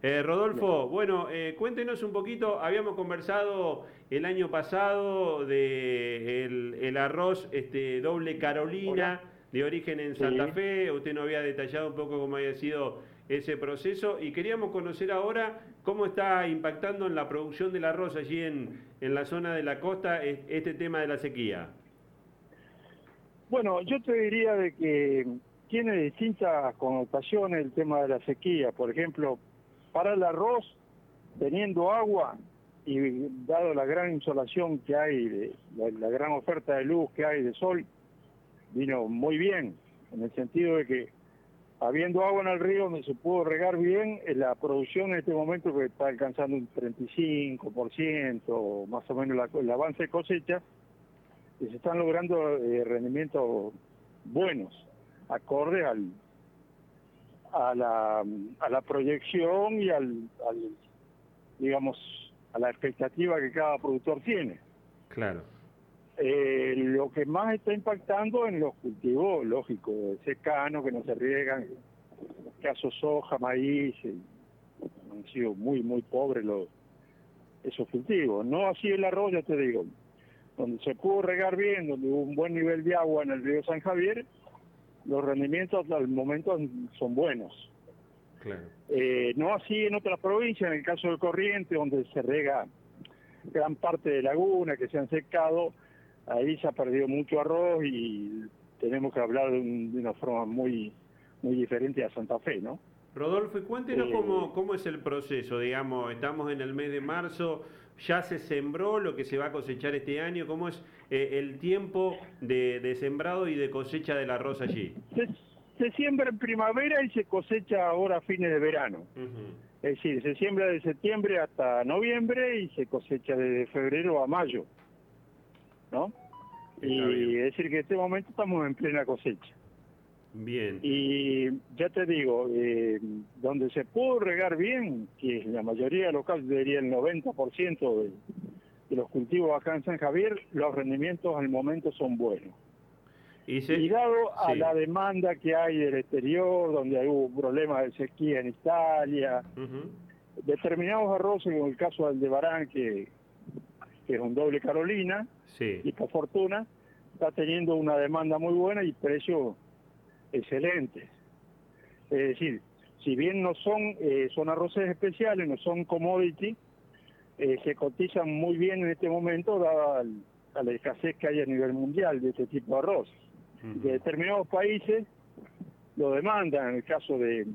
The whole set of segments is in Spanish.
Eh, Rodolfo, bueno, eh, cuéntenos un poquito, habíamos conversado el año pasado de el, arroz este, doble Carolina de origen en Santa Fe, usted nos había detallado un poco cómo había sido ese proceso. Y queríamos conocer ahora cómo está impactando en la producción del arroz allí en, en la zona de la costa este tema de la sequía. Bueno, yo te diría de que tiene distintas connotaciones el tema de la sequía. Por ejemplo, para el arroz, teniendo agua y dado la gran insolación que hay, la, gran oferta de luz que hay de sol, vino muy bien, en el sentido de que habiendo agua en el río donde se pudo regar bien, eh, la producción en este momento que está alcanzando un 35%, más o menos el avance de cosecha, y se están logrando eh, rendimientos buenos, acordes al, a la, a la proyección y al, digamos, a la expectativa que cada productor tiene. Claro. Eh, lo que más está impactando en los cultivos, lógico, secano, que no se riegan, caso soja, maíz, eh, han sido muy, muy pobres los, esos cultivos. No así el arroz, ya te digo, donde se pudo regar bien, donde hubo un buen nivel de agua en el río San Javier, los rendimientos al momento son buenos. Eh, no así en otras provincias, en el caso del Corriente, donde se rega gran parte de laguna, que se han secado, ahí se ha perdido mucho arroz y tenemos que hablar de, una forma muy, muy diferente a Santa Fe, ¿no? Rodolfo, cuéntenos cómo, eh, cómo es el proceso, digamos, estamos en el mes de marzo, ya se sembró lo que se va a cosechar este año, ¿cómo es eh, el tiempo de, sembrado y de cosecha del arroz allí? Se, siembra en primavera y se cosecha ahora a fines de verano. Es decir, se siembra de septiembre hasta noviembre y se cosecha de febrero a mayo. ¿No? y es decir que en este momento estamos en plena cosecha. Bien. Y ya te digo, eh, donde se pudo regar bien, que la mayoría de los casos, diría el 90% de, de los cultivos acá en San Javier, los rendimientos al momento son buenos. Y, dado a la demanda que hay del exterior, donde hay hubo problemas de sequía en Italia, determinados arroces, como el caso del de Barán, que, es un doble Carolina, y por fortuna está teniendo una demanda muy buena y precios excelentes. Es decir, si bien no son, eh, son arroces especiales, no son commodity, eh, se cotizan muy bien en este momento dada la escasez que hay a nivel mundial de este tipo de arroz. De determinados países lo demandan, en el caso de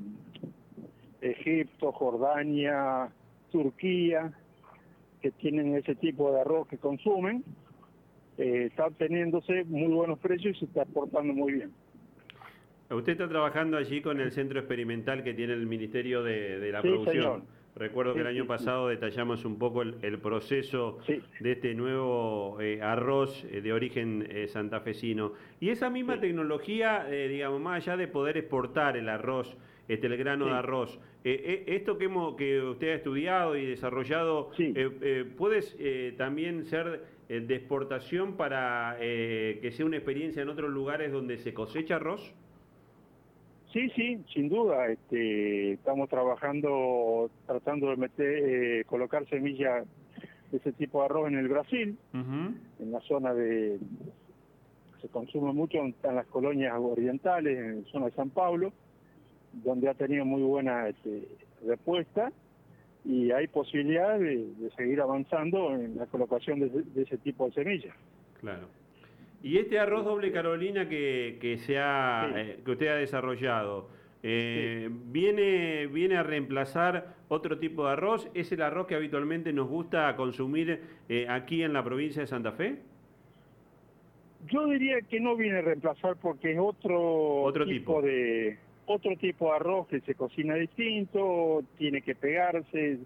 Egipto, Jordania, Turquía, que tienen ese tipo de arroz que consumen, eh, está obteniéndose muy buenos precios y se está exportando muy bien. Usted está trabajando allí con el centro experimental que tiene el Ministerio de, la Producción. Recuerdo que el año pasado detallamos un poco el, proceso de este nuevo eh, arroz eh, de origen eh, santafesino. Y esa misma tecnología, digamos, más allá de poder exportar el arroz, este, el grano de arroz, esto que, hemos, que usted ha estudiado y desarrollado, ¿puede también ser de exportación para que sea una experiencia en otros lugares donde se cosecha arroz? Sí, sí, sin duda. Este, estamos trabajando, tratando de meter, eh, colocar semillas de ese tipo de arroz en el Brasil, en la zona de, se consume mucho en, las colonias orientales, en la zona de San Pablo, donde ha tenido muy buena este, respuesta y hay posibilidad de, seguir avanzando en la colocación de, de ese tipo de semillas. Claro. Y este arroz doble Carolina que, que, se eh, que usted ha desarrollado, eh, ¿viene, ¿viene a reemplazar otro tipo de arroz? ¿Es el arroz que habitualmente nos gusta consumir eh, aquí en la provincia de Santa Fe? Yo diría que no viene a reemplazar porque es otro, ¿Otro tipo, de otro tipo de arroz que se cocina distinto, tiene que pegarse,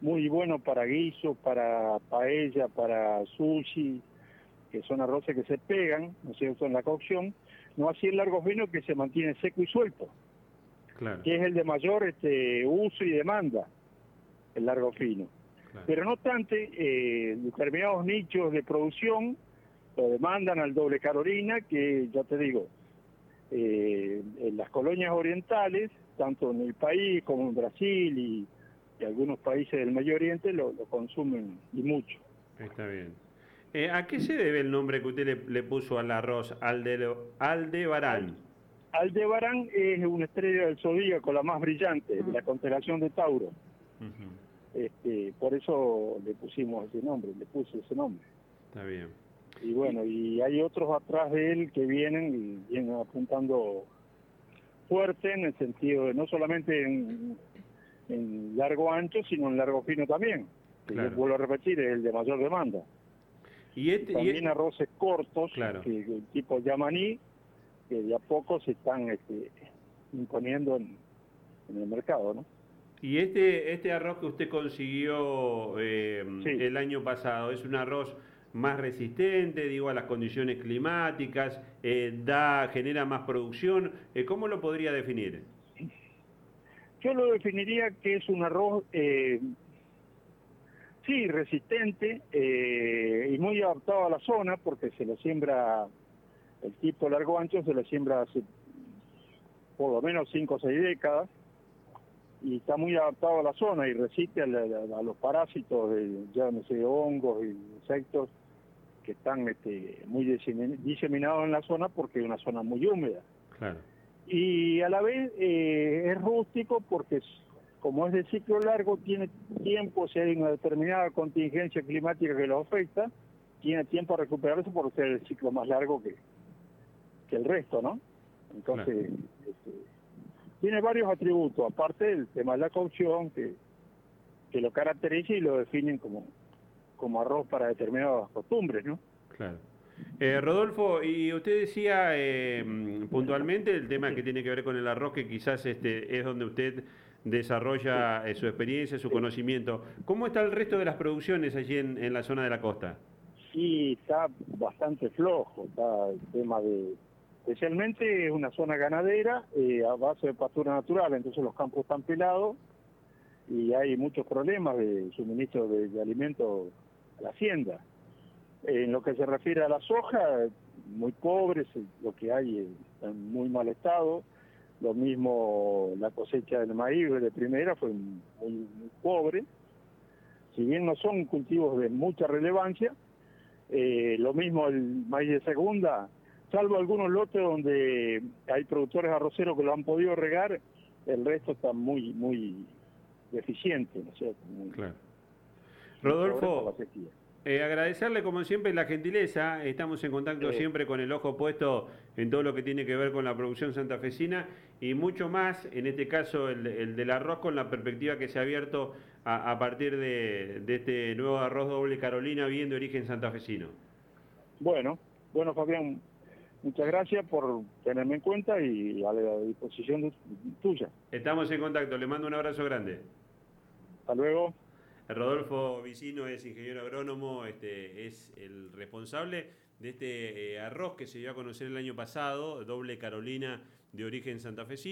muy bueno para guiso, para paella, para sushi que son arroces que se pegan, ¿no es cierto?, en la cocción, no así el largo fino que se mantiene seco y suelto, que es el de mayor este, uso y demanda, el largo fino. Pero no obstante, eh, determinados nichos de producción lo demandan al doble Carolina, que ya te digo, eh, en las colonias orientales, tanto en el país como en Brasil y y algunos países del Medio Oriente lo, consumen y mucho. Está bien. Eh, ¿A qué se debe el nombre que usted le, puso al arroz Alde, Aldebarán? Aldebarán es una estrella del zodíaco, la más brillante, la constelación de Tauro. este, por eso le pusimos ese nombre, le puse ese nombre. Está bien. Y bueno, y hay otros atrás de él que vienen y vienen apuntando fuerte en el sentido de no solamente en, largo ancho, sino en largo fino también. Claro. vuelvo a repetir, es el de mayor demanda. Y este, también este arroces cortos, claro. que, tipo yamaní, que de a poco se están este, imponiendo en, el mercado, ¿no? Y este, este arroz que usted consiguió eh, el año pasado, ¿es un arroz más resistente, digo, a las condiciones climáticas, eh, da, genera más producción. Eh, ¿Cómo lo podría definir? Yo lo definiría que es un arroz, eh, sí, resistente y muy adaptado a la zona porque se lo siembra, el tipo largo ancho se lo siembra hace por lo menos 5 o 6 décadas y está muy adaptado a la zona y resiste a, los parásitos, de, ya no sé, hongos y insectos que están este, muy diseminados en la zona porque es una zona muy húmeda. Y a la vez eh, es rústico porque como es de ciclo largo, tiene tiempo, si hay una determinada contingencia climática que lo afecta, tiene tiempo a recuperarse por ser el ciclo más largo que, que el resto, ¿no? Entonces, este, tiene varios atributos, aparte del tema de la cocción, que, que lo caracteriza y lo definen como, como arroz para determinadas costumbres, ¿no? Claro. Eh, Rodolfo, y usted decía eh, puntualmente el tema que tiene que ver con el arroz, que quizás este es donde usted desarrolla eh, su experiencia, su conocimiento. ¿Cómo está el resto de las producciones allí en, la zona de la costa? Sí, está bastante flojo, está el tema de... Especialmente es una zona ganadera a base de pastura natural, entonces los campos están pelados y hay muchos problemas de suministro de alimentos la hacienda. En lo que se refiere a la soja, muy pobres, lo que hay está en muy mal estado. Lo mismo la cosecha del maíz de primera fue muy, pobre. Si bien no son cultivos de mucha relevancia, eh, lo mismo el maíz de segunda, salvo algunos lotes donde hay productores arroceros que lo han podido regar, el resto está muy, muy deficiente, ¿no es claro. Rodolfo, eh, agradecerle como siempre la gentileza, estamos en contacto siempre con el ojo puesto en todo lo que tiene que ver con la producción santafesina y mucho más, en este caso el, del arroz con la perspectiva que se ha abierto a, partir de, este nuevo arroz doble Carolina bien de origen santafesino. Bueno, bueno Fabián, muchas gracias por tenerme en cuenta y a la disposición tuya. Estamos en contacto, le mando un abrazo grande. Hasta luego. Rodolfo Vicino es ingeniero agrónomo, este, es el responsable de este eh, arroz que se dio a conocer el año pasado, doble Carolina de origen santafesino.